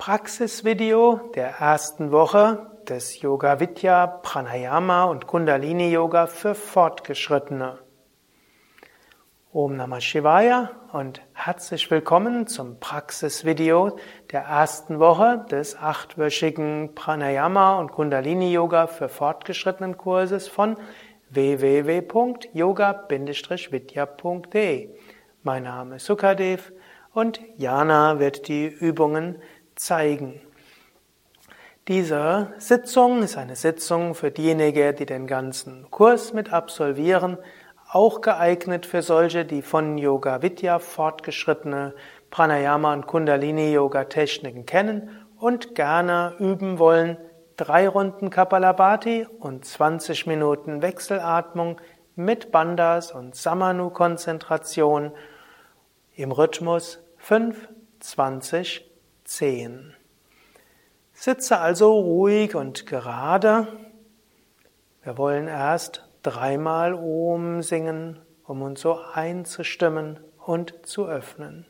Praxisvideo der ersten Woche des Yoga Vidya, Pranayama und Kundalini Yoga für Fortgeschrittene. Om Namah Shivaya und herzlich willkommen zum Praxisvideo der ersten Woche des achtwöchigen Pranayama und Kundalini Yoga für Fortgeschrittenen Kurses von www.yoga-vidya.de. Mein Name ist Sukadev und Jana wird die Übungen zeigen. Diese Sitzung ist eine Sitzung für diejenigen, die den ganzen Kurs mit absolvieren, auch geeignet für solche, die von Yoga Vidya fortgeschrittene Pranayama und Kundalini Yoga Techniken kennen und gerne üben wollen, drei Runden Kapalabhati und 20 Minuten Wechselatmung mit Bandas und Samanu Konzentration im Rhythmus 5, 20, 10. Sitze also ruhig und gerade. Wir wollen erst dreimal Om singen, um uns so einzustimmen und zu öffnen.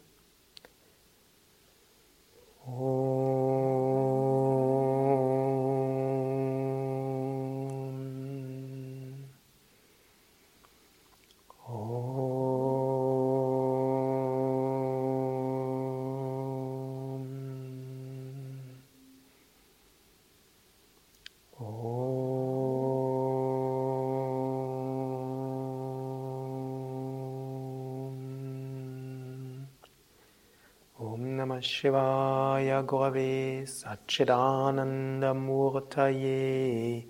Shivaya Gurave Satchidanandamurtaye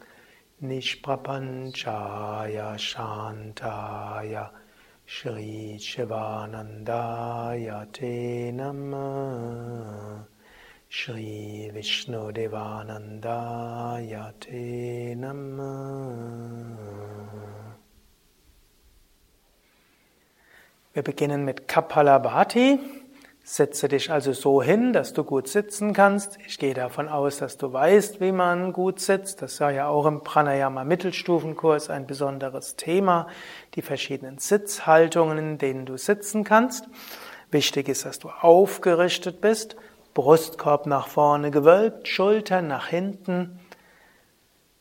Nishprapanchaya Shantaya Shri Shivanandaya Te Namah Shri Vishnu Devanandaya Te Namah Wir beginnen mit Kapalabhati. Setze dich also so hin, dass du gut sitzen kannst. Ich gehe davon aus, dass du weißt, wie man gut sitzt. Das war ja auch im Pranayama Mittelstufenkurs ein besonderes Thema, die verschiedenen Sitzhaltungen, in denen du sitzen kannst. Wichtig ist, dass du aufgerichtet bist, Brustkorb nach vorne gewölbt, Schultern nach hinten.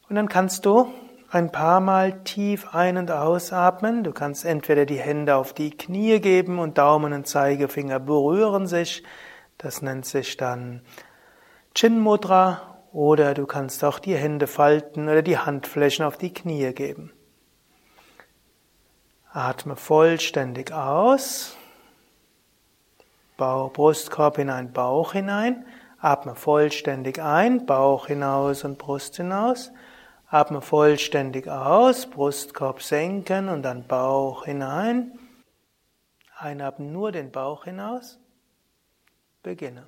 Und dann kannst du ein paar Mal tief ein- und ausatmen. Du kannst entweder die Hände auf die Knie geben und Daumen und Zeigefinger berühren sich. Das nennt sich dann Chin Mudra. Oder du kannst auch die Hände falten oder die Handflächen auf die Knie geben. Atme vollständig aus. Bauch, Brustkorb hinein, Bauch hinein. Atme vollständig ein, Bauch hinaus und Brust hinaus. Atme vollständig aus, Brustkorb senken und dann Bauch hinein. Einatmen nur den Bauch hinaus. Beginne.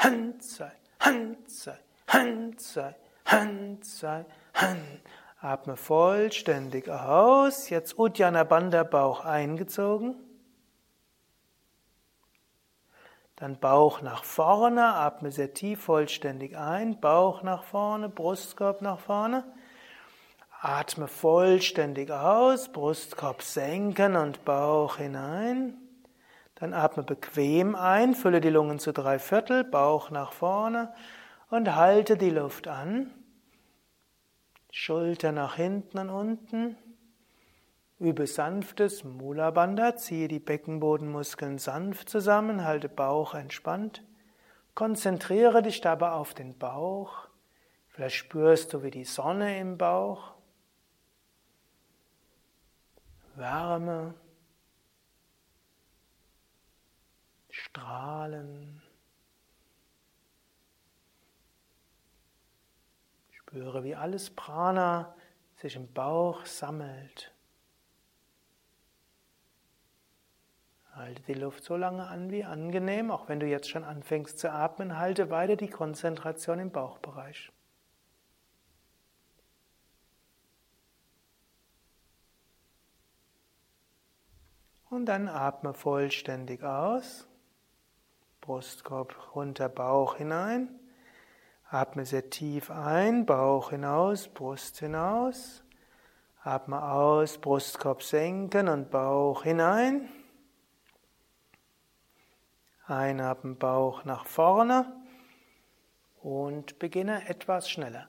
Handzei, Handzei, Handzei, Handzei, Hand. Atme vollständig aus. Jetzt Uddiyana Bandha Bauch eingezogen. Dann Bauch nach vorne, atme sehr tief vollständig ein, Bauch nach vorne, Brustkorb nach vorne. Atme vollständig aus, Brustkorb senken und Bauch hinein. Dann atme bequem ein, fülle die Lungen zu drei Viertel, Bauch nach vorne und halte die Luft an. Schulter nach hinten und unten. Übe sanftes Mula Bandha, ziehe die Beckenbodenmuskeln sanft zusammen, halte Bauch entspannt. Konzentriere dich dabei auf den Bauch. Vielleicht spürst du wie die Sonne im Bauch. Wärme. Strahlen. Spüre, wie alles Prana sich im Bauch sammelt. Halte die Luft so lange an wie angenehm, auch wenn du jetzt schon anfängst zu atmen, halte weiter die Konzentration im Bauchbereich. Und dann atme vollständig aus. Brustkorb runter, Bauch hinein. Atme sehr tief ein, Bauch hinaus, Brust hinaus. Atme aus, Brustkorb senken und Bauch hinein. Einatmen, Bauch nach vorne und beginne etwas schneller.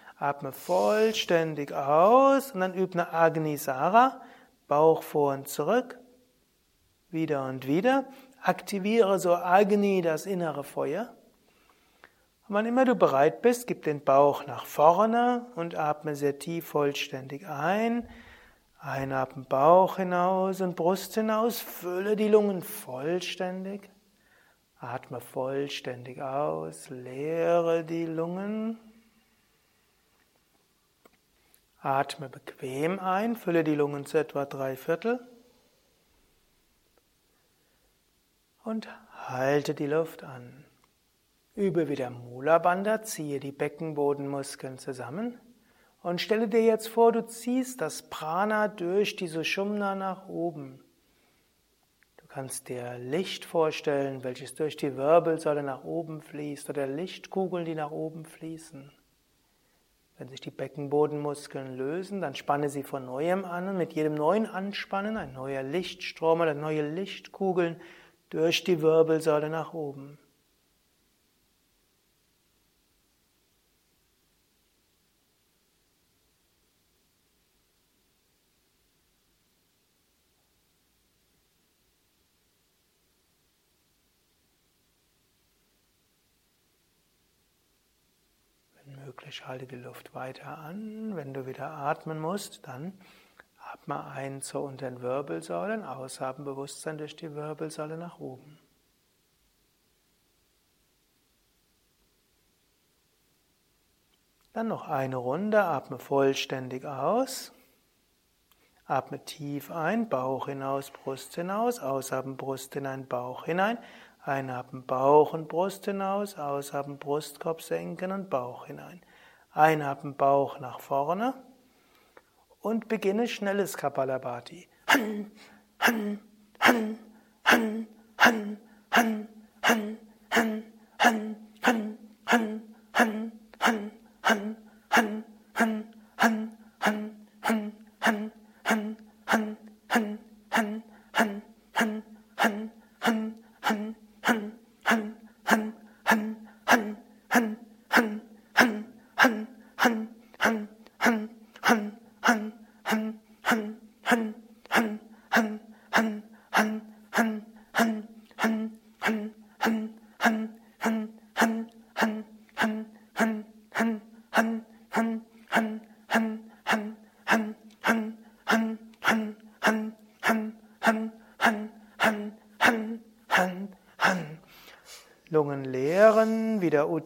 Atme vollständig aus und dann übe eine Agnisara, Bauch vor und zurück, wieder und wieder. Aktiviere so Agni, das innere Feuer. Und wann immer du bereit bist, gib den Bauch nach vorne und atme sehr tief vollständig ein. Einatmen Bauch hinaus und Brust hinaus, fülle die Lungen vollständig. Atme vollständig aus, leere die Lungen. Atme bequem ein, fülle die Lungen zu etwa drei Viertel. Und halte die Luft an. Übe wieder Mula Bandha, ziehe die Beckenbodenmuskeln zusammen und stelle dir jetzt vor, du ziehst das Prana durch die Sushumna nach oben kannst dir Licht vorstellen, welches durch die Wirbelsäule nach oben fließt oder Lichtkugeln, die nach oben fließen. Wenn sich die Beckenbodenmuskeln lösen, dann spanne sie von neuem an und mit jedem neuen Anspannen ein neuer Lichtstrom oder neue Lichtkugeln durch die Wirbelsäule nach oben. Halte die Luft weiter an. Wenn du wieder atmen musst, dann atme ein zur unteren Wirbelsäule, aushaben Bewusstsein durch die Wirbelsäule nach oben. Dann noch eine Runde, atme vollständig aus. Atme tief ein, Bauch hinaus, Brust hinaus, aushaben Brust hinein, Bauch hinein. Einatmen Bauch und Brust hinaus, ausatmen Brustkorb senken und Bauch hinein. Einatmen Bauch nach vorne und beginne schnelles Kapalabhati. Han, han, han, han, han, han,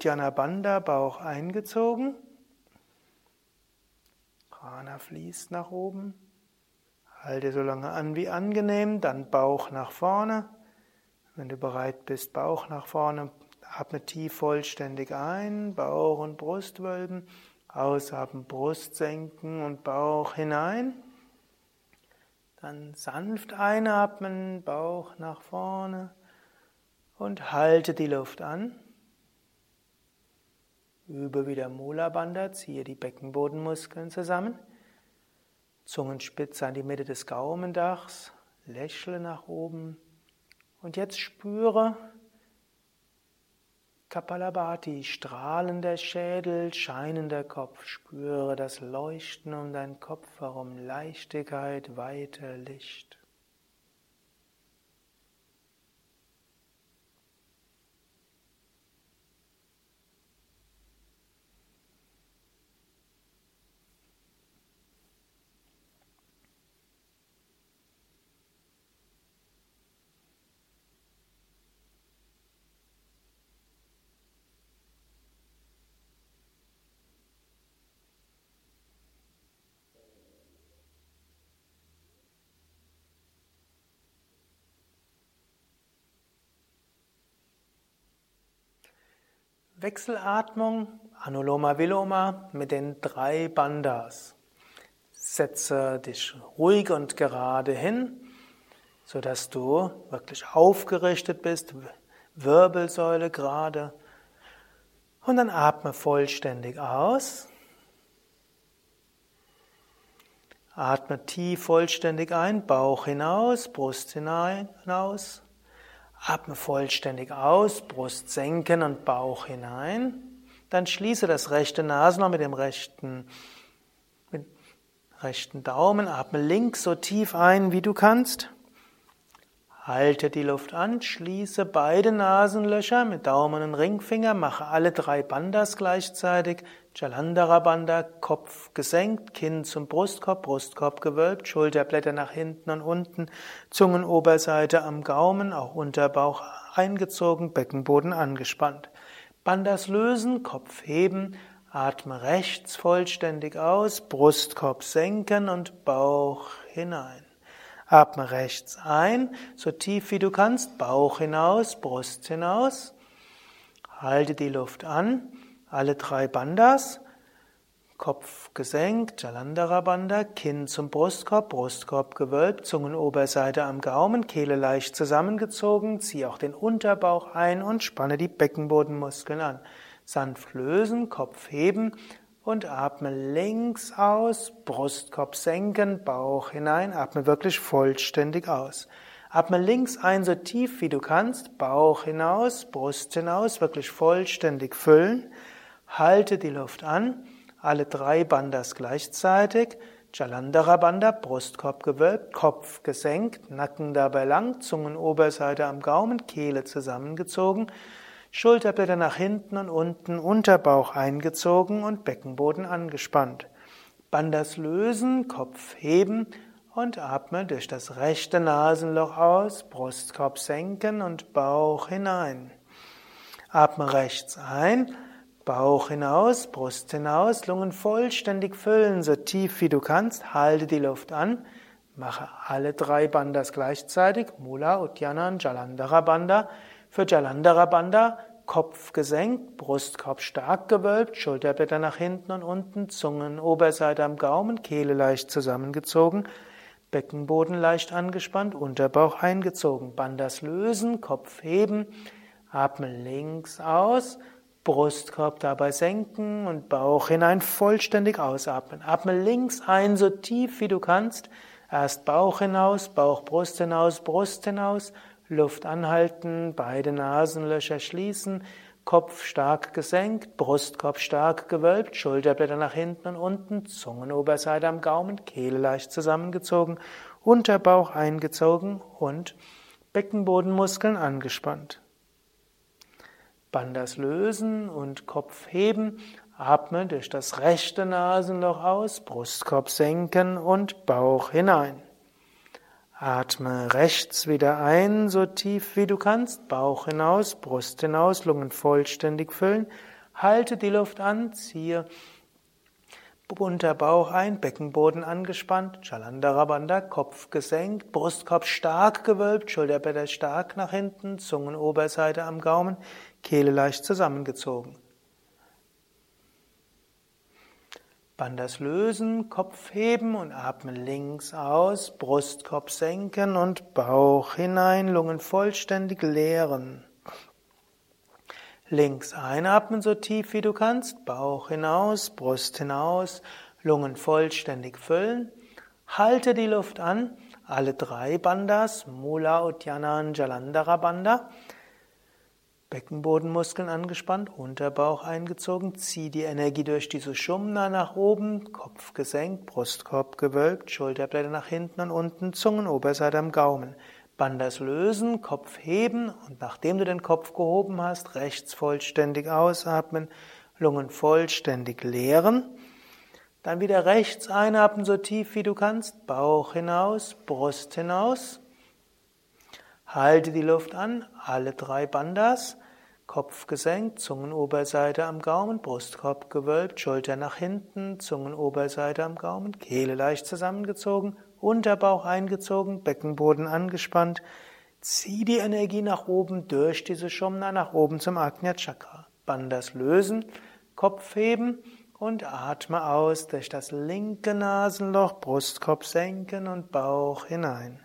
Uddiyana Bandha, Bauch eingezogen. Prana fließt nach oben. Halte so lange an wie angenehm, dann Bauch nach vorne. Wenn du bereit bist, Bauch nach vorne, atme tief vollständig ein, Bauch und Brust wölben, ausatmen, Brust senken und Bauch hinein. Dann sanft einatmen, Bauch nach vorne und halte die Luft an. Übe wieder Mula Bandha, ziehe die Beckenbodenmuskeln zusammen. Zungenspitze an die Mitte des Gaumendachs, lächle nach oben. Und jetzt spüre Kapalabhati, strahlender Schädel, scheinender Kopf. Spüre das Leuchten um deinen Kopf herum, Leichtigkeit, Weite, Licht. Wechselatmung, Anuloma Viloma mit den drei Bandhas. Setze dich ruhig und gerade hin, sodass du wirklich aufgerichtet bist, Wirbelsäule gerade. Und dann atme vollständig aus. Atme tief vollständig ein, Bauch hinaus, Brust hinaus. Atme vollständig aus, Brust senken und Bauch hinein. Dann schließe das rechte Nasenloch mit dem rechten, mit rechten Daumen. Atme links so tief ein, wie du kannst. Halte die Luft an, schließe beide Nasenlöcher mit Daumen und Ringfinger, mache alle drei Bandas gleichzeitig. Jalandhara Bandha, Kopf gesenkt, Kinn zum Brustkorb, Brustkorb gewölbt, Schulterblätter nach hinten und unten, Zungenoberseite am Gaumen, auch Unterbauch eingezogen, Beckenboden angespannt. Bandas lösen, Kopf heben, atme rechts vollständig aus, Brustkorb senken und Bauch hinein. Atme rechts ein, so tief wie du kannst, Bauch hinaus, Brust hinaus. Halte die Luft an, alle drei Bandas. Kopf gesenkt, Jalandhara Bandha, Kinn zum Brustkorb, Brustkorb gewölbt, Zungenoberseite am Gaumen, Kehle leicht zusammengezogen, zieh auch den Unterbauch ein und spanne die Beckenbodenmuskeln an. Sanft lösen, Kopf heben, und atme links aus, Brustkorb senken, Bauch hinein, atme wirklich vollständig aus. Atme links ein, so tief wie du kannst, Bauch hinaus, Brust hinaus, wirklich vollständig füllen. Halte die Luft an, alle drei Bandas gleichzeitig. Jalandhara Bandha, Brustkorb gewölbt, Kopf gesenkt, Nacken dabei lang, Zungenoberseite am Gaumen, Kehle zusammengezogen. Schulterblätter nach hinten und unten, Unterbauch eingezogen und Beckenboden angespannt. Bandas lösen, Kopf heben und atme durch das rechte Nasenloch aus, Brustkorb senken und Bauch hinein. Atme rechts ein, Bauch hinaus, Brust hinaus, Lungen vollständig füllen, so tief wie du kannst, halte die Luft an, mache alle drei Bandas gleichzeitig, Mula, Uddiyana und Jalandhara Bandha. Für Jalandhara Bandha Kopf gesenkt, Brustkorb stark gewölbt, Schulterblätter nach hinten und unten, Zungen, Oberseite am Gaumen, Kehle leicht zusammengezogen, Beckenboden leicht angespannt, Unterbauch eingezogen, Bandas lösen, Kopf heben, atme links aus, Brustkorb dabei senken und Bauch hinein vollständig ausatmen. Atme links ein, so tief wie du kannst. Erst Bauch hinaus, Bauch, Brust hinaus, Brust hinaus, Luft anhalten, beide Nasenlöcher schließen, Kopf stark gesenkt, Brustkorb stark gewölbt, Schulterblätter nach hinten und unten, Zungenoberseite am Gaumen, Kehle leicht zusammengezogen, Unterbauch eingezogen und Beckenbodenmuskeln angespannt. Bandas lösen und Kopf heben, atme durch das rechte Nasenloch aus, Brustkorb senken und Bauch hinein. Atme rechts wieder ein, so tief wie du kannst, Bauch hinaus, Brust hinaus, Lungen vollständig füllen. Halte die Luft an, ziehe Unterbauch ein, Beckenboden angespannt, Chalandara Bandha, Kopf gesenkt, Brustkorb stark gewölbt, Schulterblätter stark nach hinten, Zungenoberseite am Gaumen, Kehle leicht zusammengezogen. Bandhas lösen, Kopf heben und atmen links aus, Brustkorb senken und Bauch hinein, Lungen vollständig leeren. Links einatmen so tief wie du kannst, Bauch hinaus, Brust hinaus, Lungen vollständig füllen. Halte die Luft an, alle drei Bandas, Mula, Uddiyana Jalandhara Bandha. Beckenbodenmuskeln angespannt, Unterbauch eingezogen, zieh die Energie durch die Sushumna nach oben, Kopf gesenkt, Brustkorb gewölbt, Schulterblätter nach hinten und unten, Zungenoberseite am Gaumen. Bandas lösen, Kopf heben und nachdem du den Kopf gehoben hast, rechts vollständig ausatmen, Lungen vollständig leeren. Dann wieder rechts einatmen, so tief wie du kannst, Bauch hinaus, Brust hinaus. Halte die Luft an, alle drei Bandas. Kopf gesenkt, Zungenoberseite am Gaumen, Brustkorb gewölbt, Schulter nach hinten, Zungenoberseite am Gaumen, Kehle leicht zusammengezogen, Unterbauch eingezogen, Beckenboden angespannt. Zieh die Energie nach oben durch diese Shumna nach oben zum Ajna Chakra. Bandas lösen, Kopf heben und atme aus durch das linke Nasenloch, Brustkorb senken und Bauch hinein.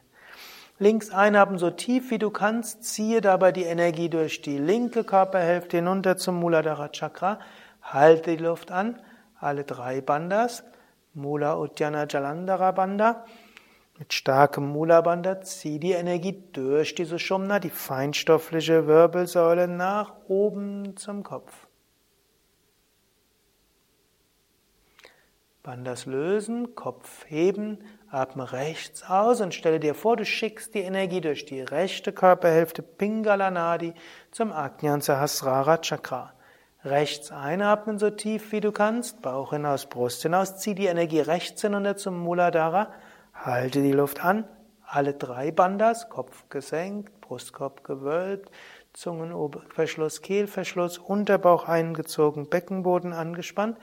Links einatmen so tief wie du kannst, ziehe dabei die Energie durch. Die linke Körperhälfte hinunter zum Muladhara Chakra, halte die Luft an, alle drei Bandas, Mula Uddiyana Jalandhara Bandha. Mit starkem Mula Bandha zieh die Energie durch diese Shumna, die feinstoffliche Wirbelsäule nach oben zum Kopf. Bandhas lösen, Kopf heben, atme rechts aus und stelle dir vor, du schickst die Energie durch die rechte Körperhälfte Pingala Nadi zum Ajnan Sahasrara Chakra. Rechts einatmen so tief wie du kannst, Bauch hinaus, Brust hinaus, zieh die Energie rechts hinunter zum Muladhara, halte die Luft an, alle drei Bandas, Kopf gesenkt, Brustkorb gewölbt, Zungenverschluss, Kehlverschluss, Unterbauch eingezogen, Beckenboden angespannt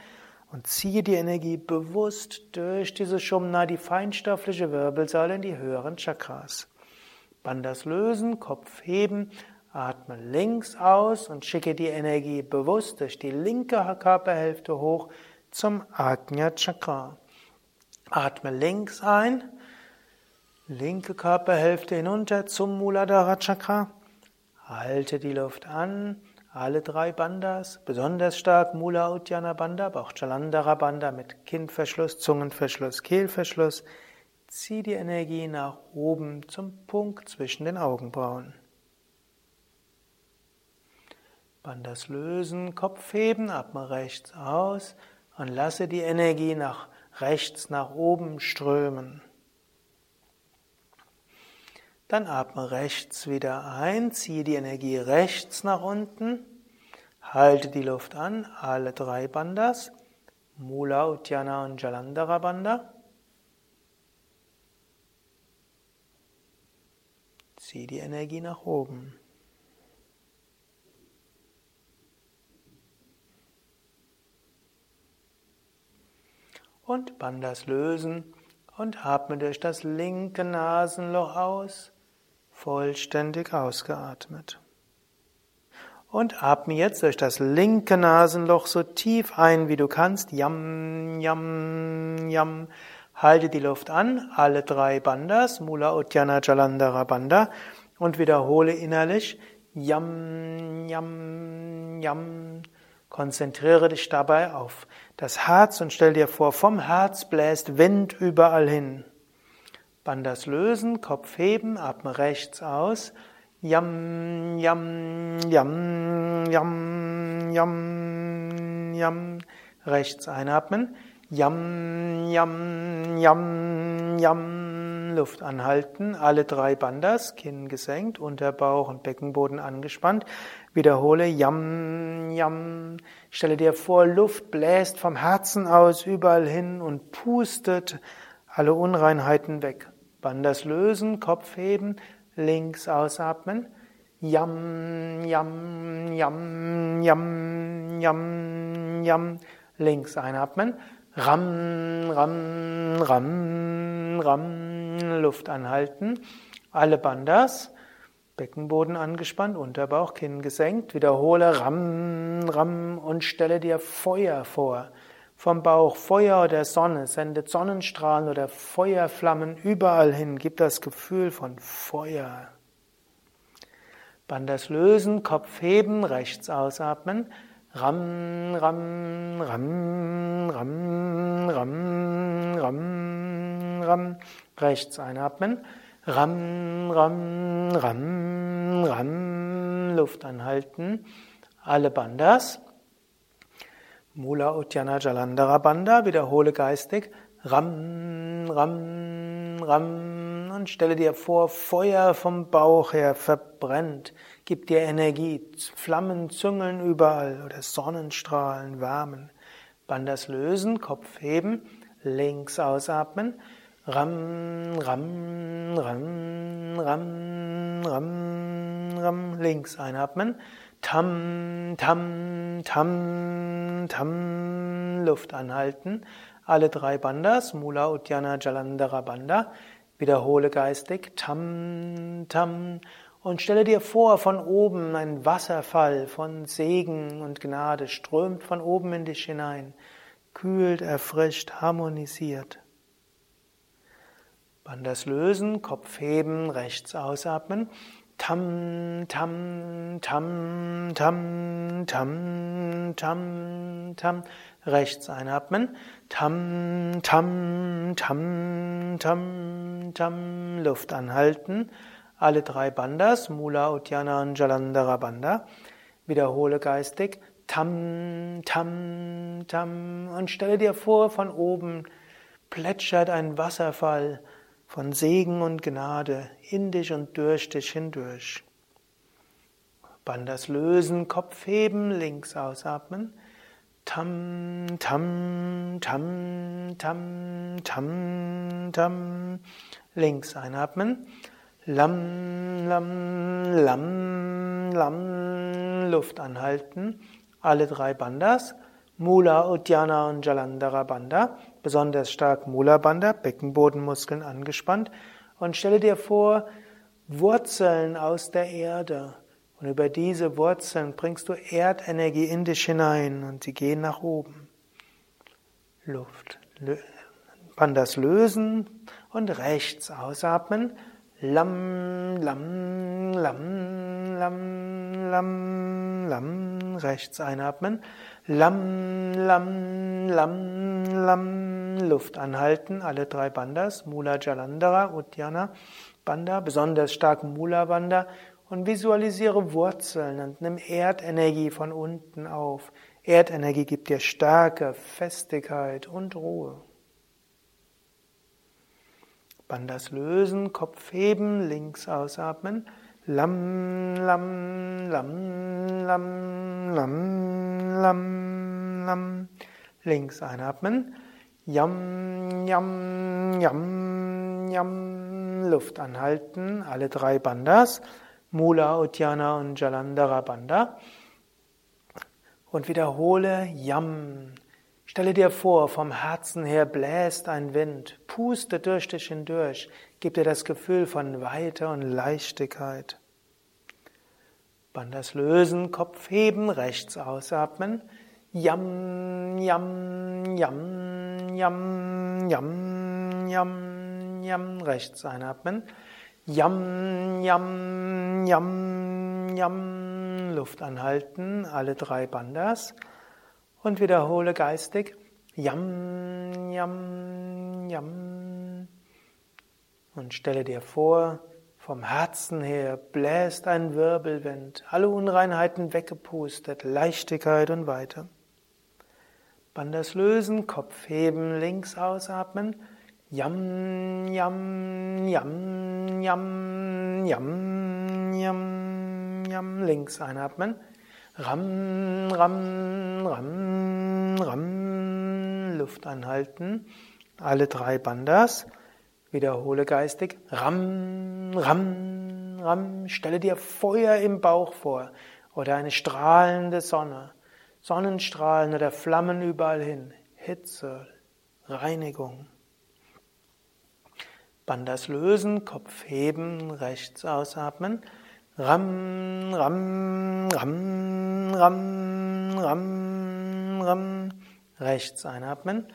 und ziehe die Energie bewusst durch diese Shumna, die feinstoffliche Wirbelsäule in die höheren Chakras. Bandas lösen, Kopf heben, Atme links aus und schicke die Energie bewusst durch die linke Körperhälfte hoch zum Ajna Chakra. Atme links ein, linke Körperhälfte hinunter zum Muladhara Chakra. Halte die Luft an, alle drei Bandas, besonders stark Mula Uddiyana Bandha, aber auch Jalandhara Bandha mit Kindverschluss, Zungenverschluss, Kehlverschluss. Zieh die Energie nach oben zum Punkt zwischen den Augenbrauen. Bandas lösen, Kopf heben, atme rechts aus und lasse die Energie nach rechts nach oben strömen. Dann atme rechts wieder ein, ziehe die Energie rechts nach unten, halte die Luft an, alle drei Bandas, Mula, Uddiyana und Jalandhara Bandha. Zieh die Energie nach oben. und Bandas lösen und atme durch das linke Nasenloch aus, vollständig ausgeatmet. Und atme jetzt durch das linke Nasenloch so tief ein, wie du kannst. Yam, yam, yam. Halte die Luft an, alle drei Bandas, Mula, Uddiyana, Jalandhara, Bandha, und wiederhole innerlich Yam, yam, yam. Konzentriere dich dabei auf das Herz und stell dir vor, vom Herz bläst Wind überall hin. Bandas lösen, Kopf heben, atme rechts aus. Yam, yam, yam, yam, yam, yam. Rechts einatmen. Yam, yam, yam, yam. Luft anhalten. Alle drei Bandas, Kinn gesenkt, Unterbauch und Beckenboden angespannt. Wiederhole Yam, Yam. Stelle dir vor, Luft bläst vom Herzen aus überall hin und pustet alle Unreinheiten weg. Bandas lösen, Kopf heben, links ausatmen. Yam, Yam, Yam, Yam, Yam, Yam. Links einatmen, Ram, Ram, Ram, Ram, Luft anhalten. Alle Bandas. Beckenboden angespannt, Unterbauch, Kinn gesenkt. Wiederhole Ram, Ram und stelle dir Feuer vor. Vom Bauch Feuer oder Sonne, sendet Sonnenstrahlen oder Feuerflammen überall hin. Gib das Gefühl von Feuer. Bandas lösen, Kopf heben, rechts ausatmen. Ram, Ram, Ram, Ram, Ram, Ram, Ram. Rechts einatmen. Ram, Ram, Ram, Ram. Luft anhalten. Alle Bandas. Mula Uddiyana Jalandhara Banda. Wiederhole geistig. Ram, Ram, Ram. Und stelle dir vor, Feuer vom Bauch her verbrennt. Gib dir Energie. Flammen züngeln überall oder Sonnenstrahlen wärmen. Bandas lösen, Kopf heben, links ausatmen. Ram, Ram, Ram, Ram, Ram, Ram, links einatmen. Tam, Tam, Tam, Tam, Luft anhalten. Alle drei Bandas, Mula, Uddiyana, Jalandhara Banda. Wiederhole geistig. Tam, Tam. Und stelle dir vor, von oben ein Wasserfall von Segen und Gnade strömt von oben in dich hinein, kühlt, erfrischt, harmonisiert. Bandas lösen, Kopf heben, rechts ausatmen. Tam, tam, tam, tam, tam, tam, tam. Rechts einatmen. Tam, tam, tam, tam, tam. Luft anhalten. Alle drei Bandas, Mula, Uddiyana und Jalandhara Banda. Wiederhole geistig. Tam, tam, tam. Und stelle dir vor, von oben plätschert ein Wasserfall von Segen und Gnade in dich und durch dich hindurch. Bandas lösen, Kopf heben, links ausatmen. Tam, tam, tam, tam, tam, tam. Links einatmen. Lam, lam, lam, lam. Luft anhalten. Alle drei Bandas. Mula, Uddiyana und Jalandhara Banda, besonders stark Mula Banda, Beckenbodenmuskeln angespannt und stelle dir vor, Wurzeln aus der Erde. Und über diese Wurzeln bringst du Erdenergie in dich hinein und sie gehen nach oben. Luft. Bandas lösen und rechts ausatmen. Lam, lam, lam, lam, lam, lam. Rechts einatmen. Lam, lam, lam, lam. Luft anhalten. Alle drei Bandas. Mula Jalandhara, Uddiyana Banda. Besonders stark Mula Banda. Und visualisiere Wurzeln und nimm Erdenergie von unten auf. Erdenergie gibt dir Stärke, Festigkeit und Ruhe. Bandas lösen, Kopf heben, links ausatmen. Lam, lam, lam, lam, lam, lam, lam. Links einatmen. Yam, yam, yam, yam. Luft anhalten. Alle drei Bandas. Mula, Uddiyana und Jalandhara Banda. Und wiederhole Yam. Stelle dir vor, vom Herzen her bläst ein Wind, puste durch dich hindurch, gib dir das Gefühl von Weite und Leichtigkeit. Bandas lösen, Kopf heben, rechts ausatmen. Yam, yam, yam, yam, yam, yam, yam, rechts einatmen. Yam, yam, yam, yam, Luft anhalten, alle drei Bandas und wiederhole geistig Yam, Yam, Yam. Und stelle dir vor, vom Herzen her bläst ein Wirbelwind, alle Unreinheiten weggepustet, Leichtigkeit und weiter. Bandas lösen, Kopf heben, links ausatmen. Yam, yam, yam, yam, yam, yam, yam, links einatmen. Ram, ram, ram, ram. Luft anhalten. Alle drei Bandas. Wiederhole geistig. Ram, ram, ram. Stelle dir Feuer im Bauch vor oder eine strahlende Sonne. Sonnenstrahlen oder Flammen überall hin. Hitze, Reinigung. Bandas lösen, Kopf heben, rechts ausatmen. Ram, ram, ram, ram, ram, ram. Rechts einatmen.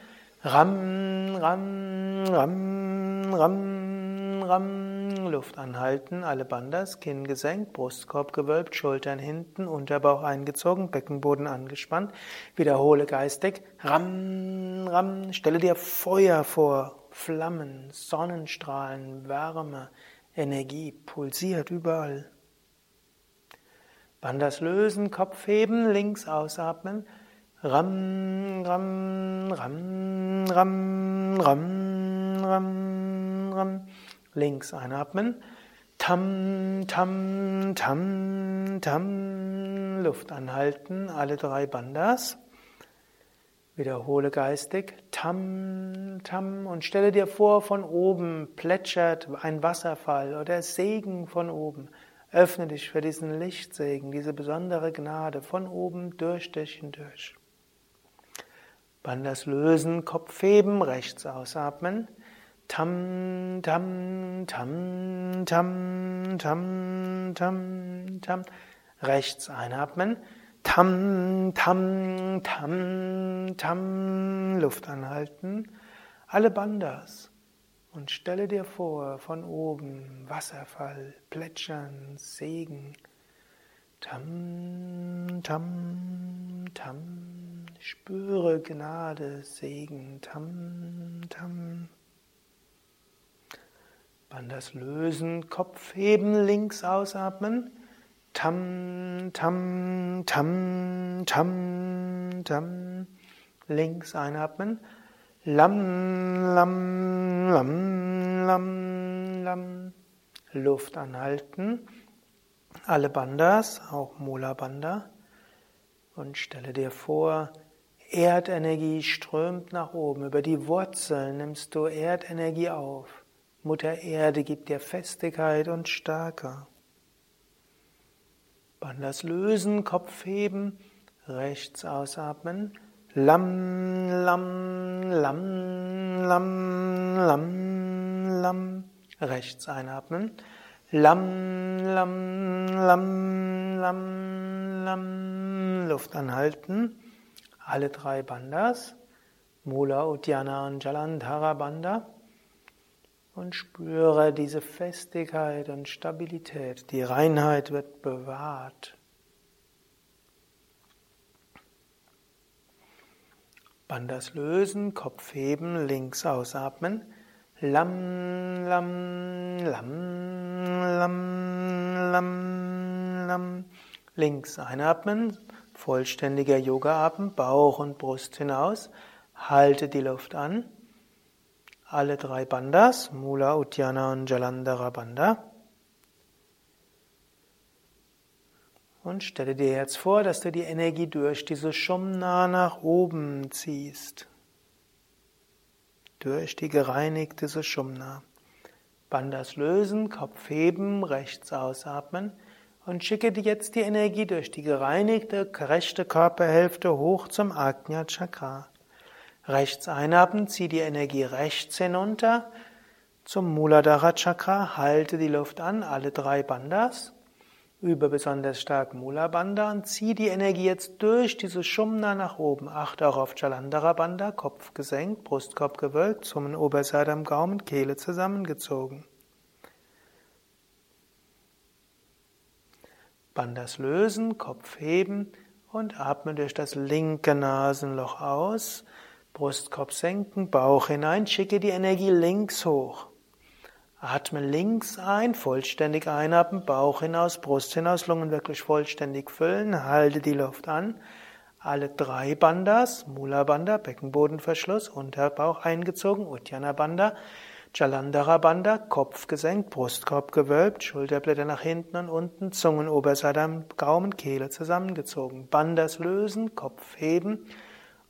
Ram, ram, ram, ram, ram. Luft anhalten, alle Bandas, Kinn gesenkt, Brustkorb gewölbt, Schultern hinten, Unterbauch eingezogen, Beckenboden angespannt. Wiederhole geistig. Ram, ram. Stelle dir Feuer vor, Flammen, Sonnenstrahlen, Wärme, Energie pulsiert überall. Bandas lösen, Kopf heben, links ausatmen. Ram, ram, ram, ram, ram, ram, ram. Links einatmen. Tam, tam, tam, tam. Luft anhalten, alle drei Bandas. Wiederhole geistig. Tam, tam. Und stelle dir vor, von oben plätschert ein Wasserfall oder Segen von oben. Öffne dich für diesen Lichtsegen, diese besondere Gnade von oben durch dich hindurch. Bandas lösen, Kopf heben, rechts ausatmen. Tam, tam, tam, tam, tam, tam, tam. Rechts einatmen. Tam, tam, tam, tam. Luft anhalten. Alle Bandas. Und stelle dir vor, von oben Wasserfall, Plätschern, Segen. Tam, tam, tam. Spüre Gnade, Segen, Tam, Tam. Bandas lösen, Kopf heben, links ausatmen. Tam, Tam, Tam, Tam, Tam. Links einatmen. Lam, Lam, Lam, Lam, Lam. Luft anhalten. Alle Bandas, auch Mula Banda. Und stelle dir vor, Erdenergie strömt nach oben. Über die Wurzeln nimmst du Erdenergie auf. Mutter Erde gibt dir Festigkeit und Stärke. Bandas lösen, Kopf heben, rechts ausatmen. Lam, lam, lam, lam, lam, lam. Rechts einatmen. Lam, lam, lam, lam, lam. Luft anhalten alle drei Bandas, Mula, Uddiyana und Jalandhara Banda, und spüre diese Festigkeit und Stabilität. Die Reinheit wird bewahrt. Bandas lösen, Kopf heben, links ausatmen. Lam, lam, lam, lam, lam, lam. Links einatmen, Vollständiger Yoga-Atem, Bauch und Brust hinaus. Halte die Luft an. Alle drei Bandas, Mula, Uddiyana und Jalandhara Banda. Und stelle dir jetzt vor, dass du die Energie durch diese Shumna nach oben ziehst. Durch die gereinigte Sushumna. Bandas lösen, Kopf heben, rechts ausatmen und schicke jetzt die Energie durch die gereinigte rechte Körperhälfte hoch zum Ajna Chakra. Rechts einatmen, zieh die Energie rechts hinunter zum Muladhara Chakra, halte die Luft an, alle drei Bandas. Übe besonders stark Mula Bandha und zieh die Energie jetzt durch diese Shumna nach oben. Achte auch auf Jalandhara Bandha, Kopf gesenkt, Brustkorb gewölbt, Zungen Oberseite am Gaumen, Kehle zusammengezogen. Bandas lösen, Kopf heben und atme durch das linke Nasenloch aus. Brustkorb senken, Bauch hinein, schicke die Energie links hoch. Atme links ein, vollständig einatmen, Bauch hinaus, Brust hinaus, Lungen wirklich vollständig füllen, halte die Luft an. Alle drei Bandas, Mula Banda, Beckenbodenverschluss, Unterbauch eingezogen, Uddiyana Banda, Jalandhara Bandha, Kopf gesenkt, Brustkorb gewölbt, Schulterblätter nach hinten und unten, Zungenoberseite am Gaumen, Kehle zusammengezogen. Bandas lösen, Kopf heben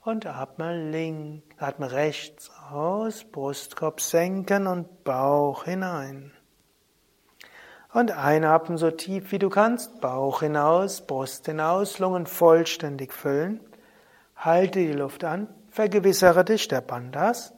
und atme links, atme rechts aus, Brustkorb senken und Bauch hinein. Und einatmen so tief wie du kannst, Bauch hinaus, Brust hinaus, Lungen vollständig füllen. Halte die Luft an vergewissere dich der Bandhas.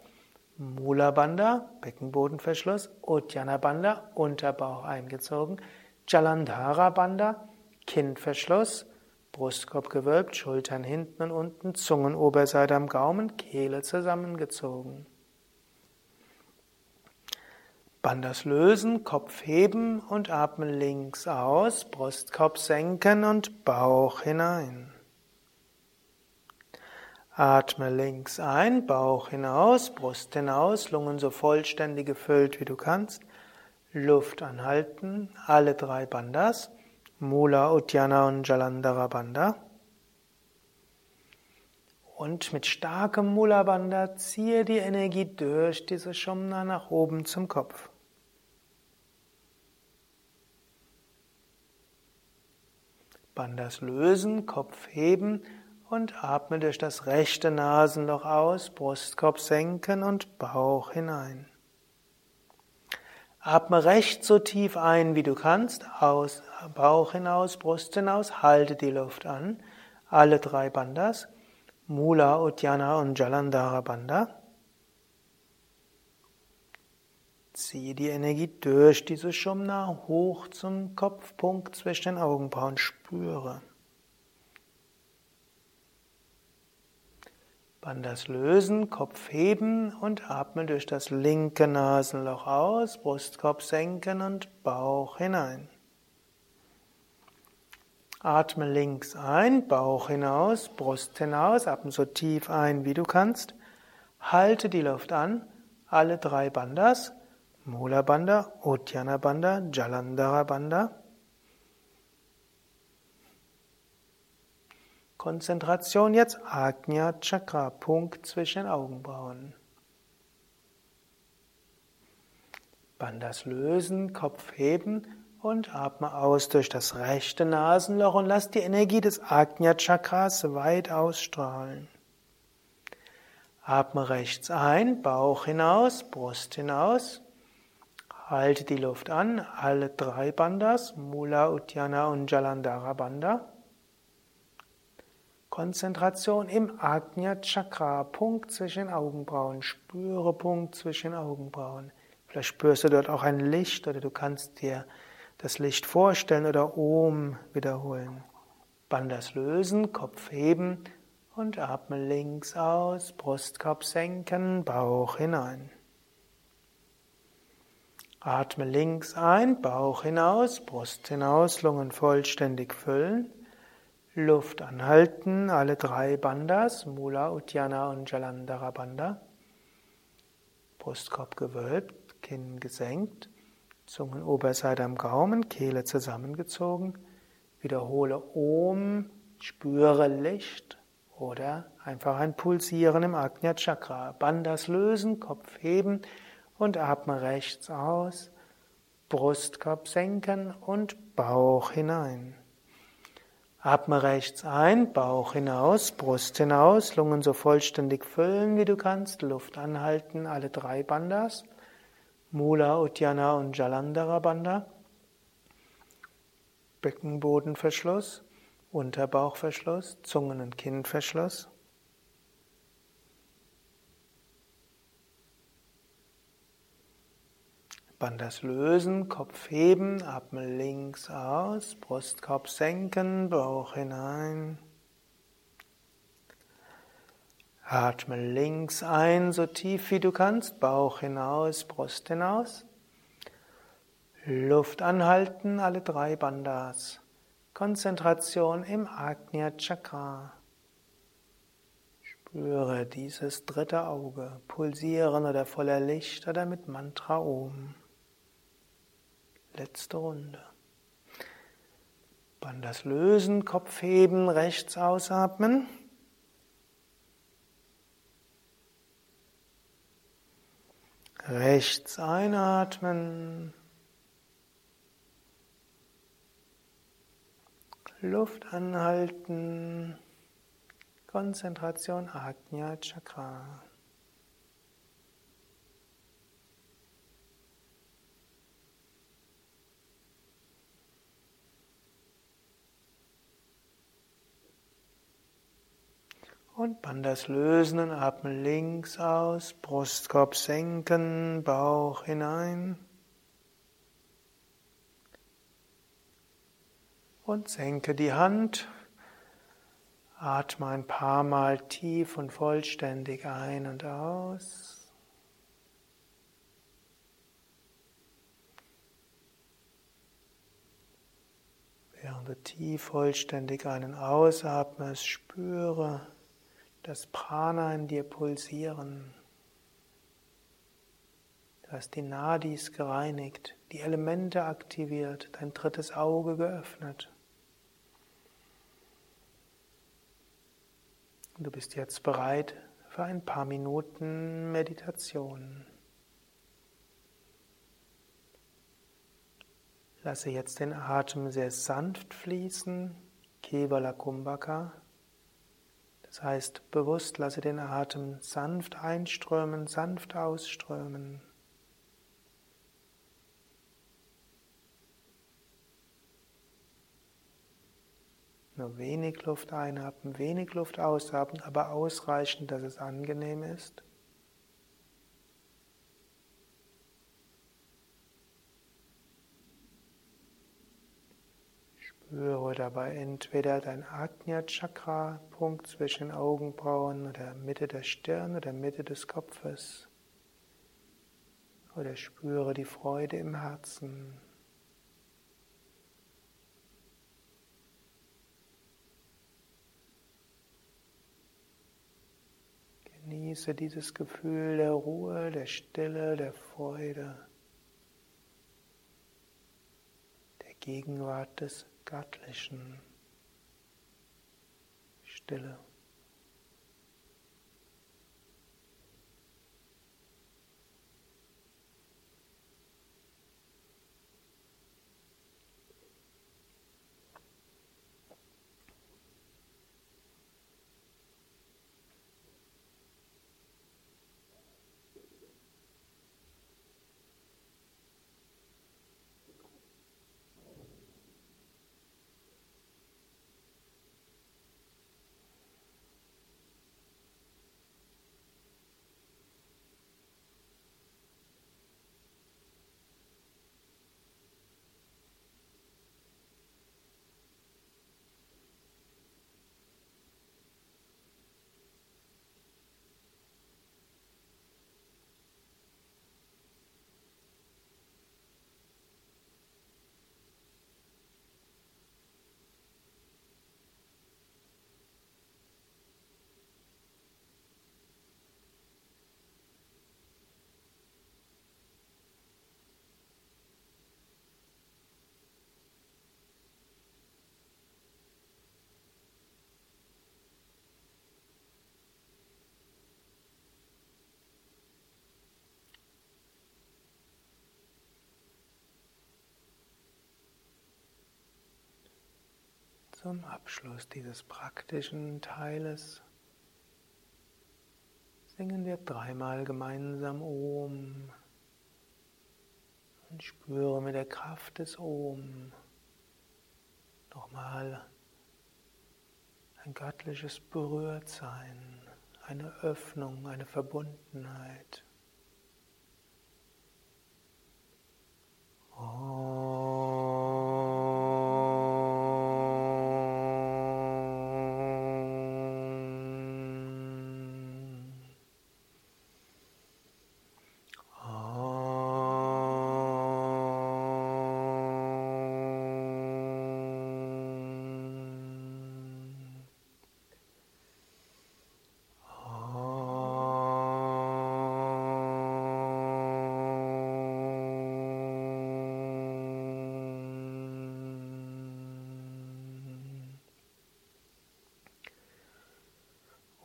Mula Bandha, Beckenbodenverschluss, Uddiyana Bandha, Unterbauch eingezogen, Jalandhara Bandha, Kinnverschluss, Brustkorb gewölbt, Schultern hinten und unten, Zungenoberseite am Gaumen, Kehle zusammengezogen. Bandhas lösen, Kopf heben und atmen links aus, Brustkorb senken und Bauch hinein. Atme links ein, Bauch hinaus, Brust hinaus, Lungen so vollständig gefüllt wie du kannst. Luft anhalten, alle drei Bandhas, Mula, Uddiyana und Jalandhara Bandha. Und mit starkem Mula Bandha ziehe die Energie durch diese Shumna nach oben zum Kopf. Bandhas lösen, Kopf heben und atme durch das rechte Nasenloch aus, Brustkorb senken und Bauch hinein. Atme rechts so tief ein, wie du kannst, aus, Bauch hinaus, Brust hinaus, halte die Luft an. Alle drei Bandhas, Mula, Uddiyana und Jalandhara Bandha. Ziehe die Energie durch diese Shumna hoch zum Kopfpunkt zwischen den Augenbrauen. Spüre. Bandhas lösen, Kopf heben und atme durch das linke Nasenloch aus, Brustkorb senken und Bauch hinein. Atme links ein, Bauch hinaus, Brust hinaus, atme so tief ein, wie du kannst. Halte die Luft an, alle drei Bandhas. Mula Bandha, Uddiyana Bandha, Jalandhara Bandha. Konzentration jetzt Agnya Chakra, Punkt zwischen den Augenbrauen. Bandhas lösen, Kopf heben und atme aus durch das rechte Nasenloch und lass die Energie des Agnya Chakras weit ausstrahlen. Atme rechts ein, Bauch hinaus, Brust hinaus. Halte die Luft an, alle drei Bandhas, Mula, Uddiyana und Jalandhara Bandha. Konzentration im Agnya Chakra, Punkt zwischen Augenbrauen. Spüre Punkt zwischen Augenbrauen. Vielleicht spürst du dort auch ein Licht oder du kannst dir das Licht vorstellen oder Om wiederholen. Bandhas lösen, Kopf heben und atme links aus, Brustkorb senken, Bauch hinein. Atme links ein, Bauch hinaus, Brust hinaus, Lungen vollständig füllen. Luft anhalten, alle drei Bandhas, Mula, Uddiyana und Jalandhara Bandha. Brustkorb gewölbt, Kinn gesenkt, Zungenoberseite am Gaumen, Kehle zusammengezogen. Wiederhole Om, spüre Licht oder einfach ein Pulsieren im Agnya Chakra. Bandhas lösen, Kopf heben, und atme rechts aus, Brustkorb senken und Bauch hinein. Atme rechts ein, Bauch hinaus, Brust hinaus, Lungen so vollständig füllen, wie du kannst, Luft anhalten, alle drei Bandhas, Mula, Uddiyana und Jalandhara Bandha, Beckenbodenverschluss, Unterbauchverschluss, Zungen- und Kinnverschluss, Bandhas lösen, Kopf heben, atme links aus, Brustkorb senken, Bauch hinein. Atme links ein, so tief wie du kannst, Bauch hinaus, Brust hinaus. Luft anhalten, alle drei Bandhas. Konzentration im Agnya Chakra. Spüre dieses dritte Auge, pulsieren oder voller Licht oder mit Mantra Om. Letzte Runde. Bandhas lösen, Kopf heben, rechts ausatmen. Rechts einatmen. Luft anhalten. Konzentration Agnya Chakra. Und Bandas lösen und atmen links aus, Brustkorb senken, Bauch hinein. Und senke die Hand. Atme ein paar Mal tief und vollständig ein und aus. Während du tief vollständig ein- und ausatmest, spüre das Prana in dir pulsieren. Du hast die Nadis gereinigt, die Elemente aktiviert, dein drittes Auge geöffnet. Du bist jetzt bereit für ein paar Minuten Meditation. Lasse jetzt den Atem sehr sanft fließen, Kevala Kumbhaka. Das heißt, bewusst lasse den Atem sanft einströmen, sanft ausströmen. Nur wenig Luft einatmen, wenig Luft ausatmen, aber ausreichend, dass es angenehm ist. Spüre dabei entweder dein Ajna Chakra, Punkt zwischen Augenbrauen oder Mitte der Stirn oder Mitte des Kopfes. Oder spüre die Freude im Herzen. Genieße dieses Gefühl der Ruhe, der Stille, der Freude, der Gegenwart des Göttlichen. Stille. Zum Abschluss dieses praktischen Teiles singen wir dreimal gemeinsam Om und spüre mit der Kraft des Om nochmal ein göttliches Berührtsein, eine Öffnung, eine Verbundenheit.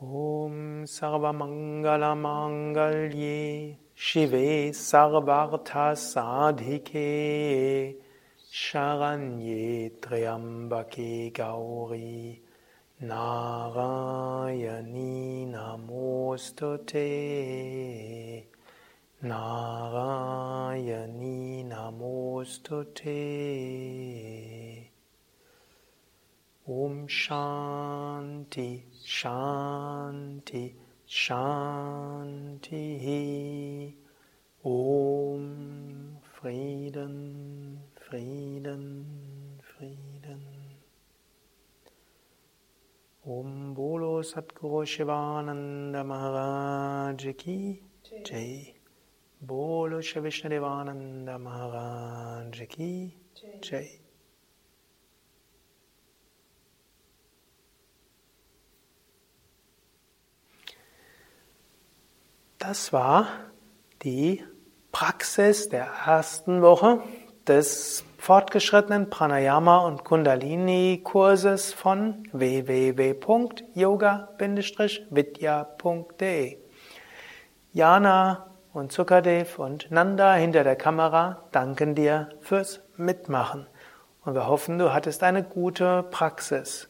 Om Sarvamangalamangalye Shive Sarvartha Sadhike Sharanye Triambake Gauri Narayani Namostute Narayani Namostute Om Shanti, Shanti, Shanti. Om Frieden, Frieden, Frieden. Om Bolo Satguru Shivananda Maharaj Ki Jai. Bolo Shavishnadevananda Maharaj Ki Jai. Das war die Praxis der ersten Woche des fortgeschrittenen Pranayama und Kundalini Kurses von www.yoga-vidya.de. Jana und Zukadev und Nanda hinter der Kamera danken dir fürs Mitmachen. Und wir hoffen, du hattest eine gute Praxis.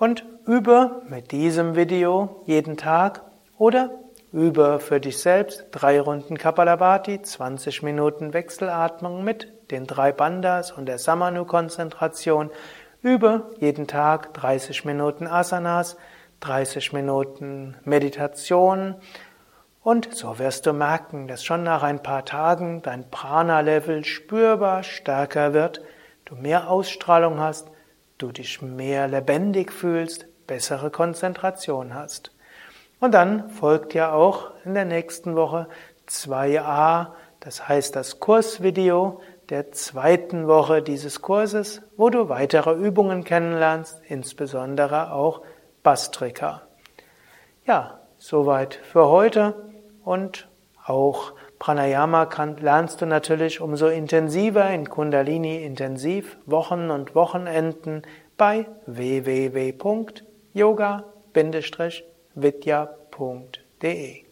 Und übe mit diesem Video jeden Tag oder Übe für dich selbst drei Runden Kapalabhati, 20 Minuten Wechselatmung mit den drei Bandhas und der Samanu-Konzentration. Übe jeden Tag 30 Minuten Asanas, 30 Minuten Meditation. Und so wirst du merken, dass schon nach ein paar Tagen dein Prana-Level spürbar stärker wird, du mehr Ausstrahlung hast, du dich mehr lebendig fühlst, bessere Konzentration hast. Und dann folgt ja auch in der nächsten Woche 2a, das heißt das Kursvideo der zweiten Woche dieses Kurses, wo du weitere Übungen kennenlernst, insbesondere auch Bastrika. Ja, soweit für heute und auch Pranayama lernst du natürlich umso intensiver in Kundalini intensiv Wochen und Wochenenden bei www.yoga-vidya.de